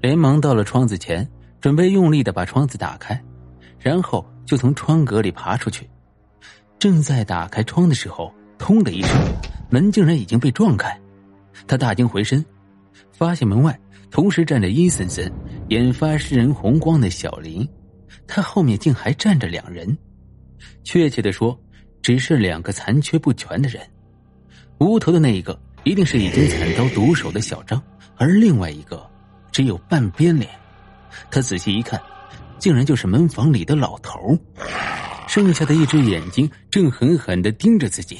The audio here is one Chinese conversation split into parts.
连忙到了窗子前，准备用力的把窗子打开，然后就从窗格里爬出去。正在打开窗的时候，砰的一声，门竟然已经被撞开。他大惊回身，发现门外同时站着阴森森、眼发湿人红光的小林，他后面竟还站着两人，确切的说，只是两个残缺不全的人。无头的那一个一定是已经惨遭毒手的小张，而另外一个只有半边脸。他仔细一看，竟然就是门房里的老头，剩下的一只眼睛正狠狠的盯着自己。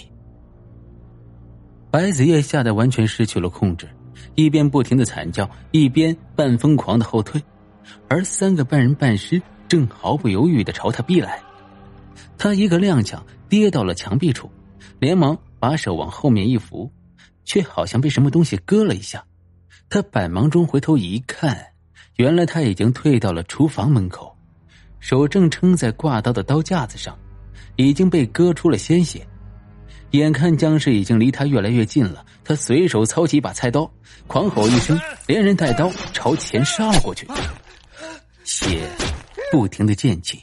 白子夜吓得完全失去了控制，一边不停的惨叫，一边半疯狂的后退，而三个半人半尸正毫不犹豫的朝他逼来。他一个踉跄，跌到了墙壁处，连忙把手往后面一扶，却好像被什么东西割了一下。他百忙中回头一看，原来他已经退到了厨房门口，手正撑在挂刀的刀架子上，已经被割出了鲜血。眼看僵尸已经离他越来越近了，他随手操起一把菜刀，狂吼一声，连人带刀朝前杀了过去。血不停的溅起，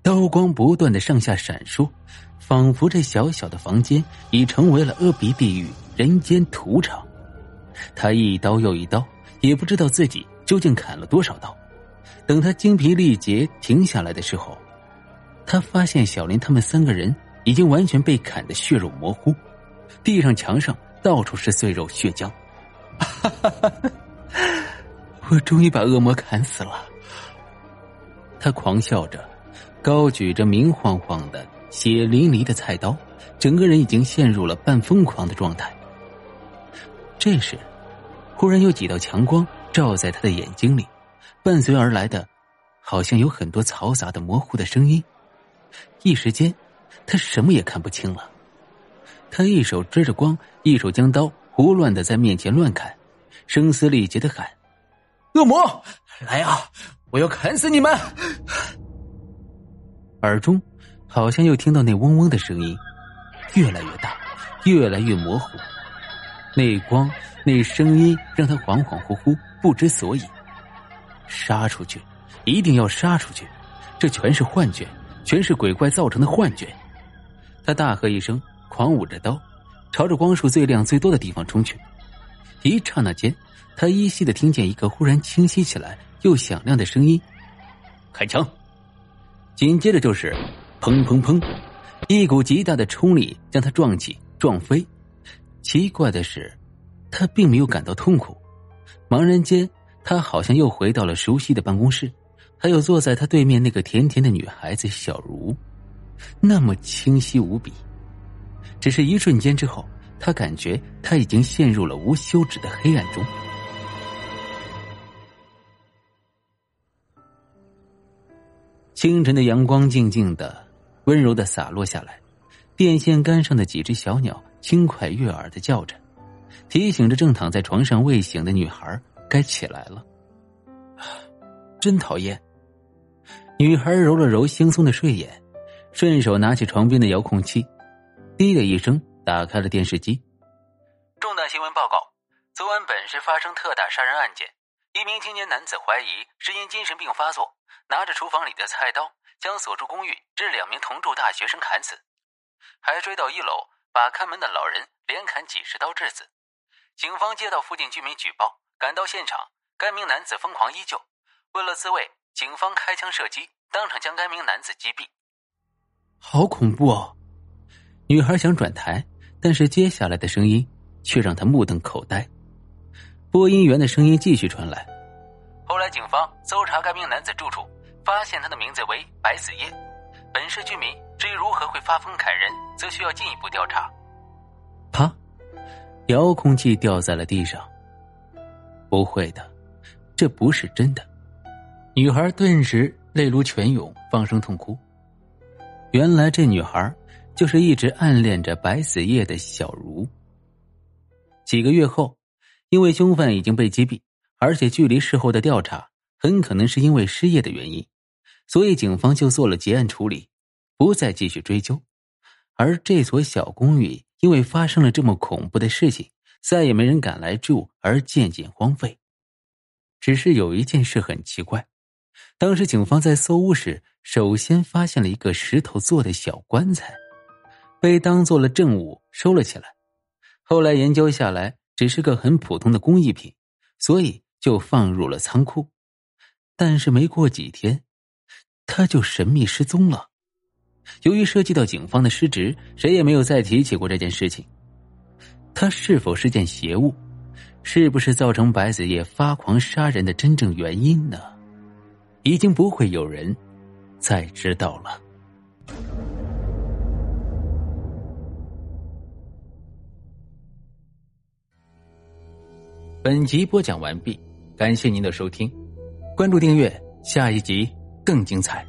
刀光不断的上下闪烁，仿佛这小小的房间已成为了阿鼻地狱、人间屠场。他一刀又一刀，也不知道自己究竟砍了多少刀。等他精疲力竭停下来的时候，他发现小林他们三个人。已经完全被砍得血肉模糊，地上、墙上到处是碎肉血浆。哈哈哈我终于把恶魔砍死了！他狂笑着，高举着明晃晃的、血淋淋的菜刀，整个人已经陷入了半疯狂的状态。这时，忽然有几道强光照在他的眼睛里，伴随而来的，好像有很多嘈杂的、模糊的声音，一时间。他什么也看不清了，他一手遮着光，一手将刀胡乱的在面前乱砍，声嘶力竭的喊：“恶魔，来啊！我要砍死你们！”耳中好像又听到那嗡嗡的声音，越来越大，越来越模糊。那光，那声音让他恍恍惚惚，不知所以。杀出去，一定要杀出去！这全是幻觉，全是鬼怪造成的幻觉。他大喝一声，狂舞着刀，朝着光束最亮最多的地方冲去。一刹那间，他依稀的听见一个忽然清晰起来又响亮的声音：“开枪！”紧接着就是“砰砰砰”，一股极大的冲力将他撞起、撞飞。奇怪的是，他并没有感到痛苦。茫然间，他好像又回到了熟悉的办公室，还有坐在他对面那个甜甜的女孩子小茹。那么清晰无比，只是一瞬间之后，他感觉他已经陷入了无休止的黑暗中。清晨的阳光静静的、温柔的洒落下来，电线杆上的几只小鸟轻快悦耳的叫着，提醒着正躺在床上未醒的女孩该起来了。真讨厌！女孩揉了揉惺忪的睡眼。顺手拿起床边的遥控器，滴的一声打开了电视机。重大新闻报告：昨晚本市发生特大杀人案件，一名青年男子怀疑是因精神病发作，拿着厨房里的菜刀将所住公寓致两名同住大学生砍死，还追到一楼把看门的老人连砍几十刀致死。警方接到附近居民举报，赶到现场，该名男子疯狂依旧，为了自卫，警方开枪射击，当场将该名男子击毙。好恐怖哦！女孩想转台，但是接下来的声音却让她目瞪口呆。播音员的声音继续传来。后来警方搜查该名男子住处，发现他的名字为白子夜。本市居民至于如何会发疯砍人，则需要进一步调查。啪！遥控器掉在了地上。不会的，这不是真的。女孩顿时泪如泉涌，放声痛哭。原来这女孩就是一直暗恋着白子夜的小茹。几个月后，因为凶犯已经被击毙，而且距离事后的调查很可能是因为失业的原因，所以警方就做了结案处理，不再继续追究。而这所小公寓因为发生了这么恐怖的事情，再也没人敢来住，而渐渐荒废。只是有一件事很奇怪，当时警方在搜屋时，首先发现了一个石头做的小棺材，被当做了证物收了起来。后来研究下来，只是个很普通的工艺品，所以就放入了仓库。但是没过几天，他就神秘失踪了。由于涉及到警方的失职，谁也没有再提起过这件事情。他是否是件邪物？是不是造成白子夜发狂杀人的真正原因呢？已经不会有人再知道了。本集播讲完毕，感谢您的收听，关注订阅，下一集更精彩。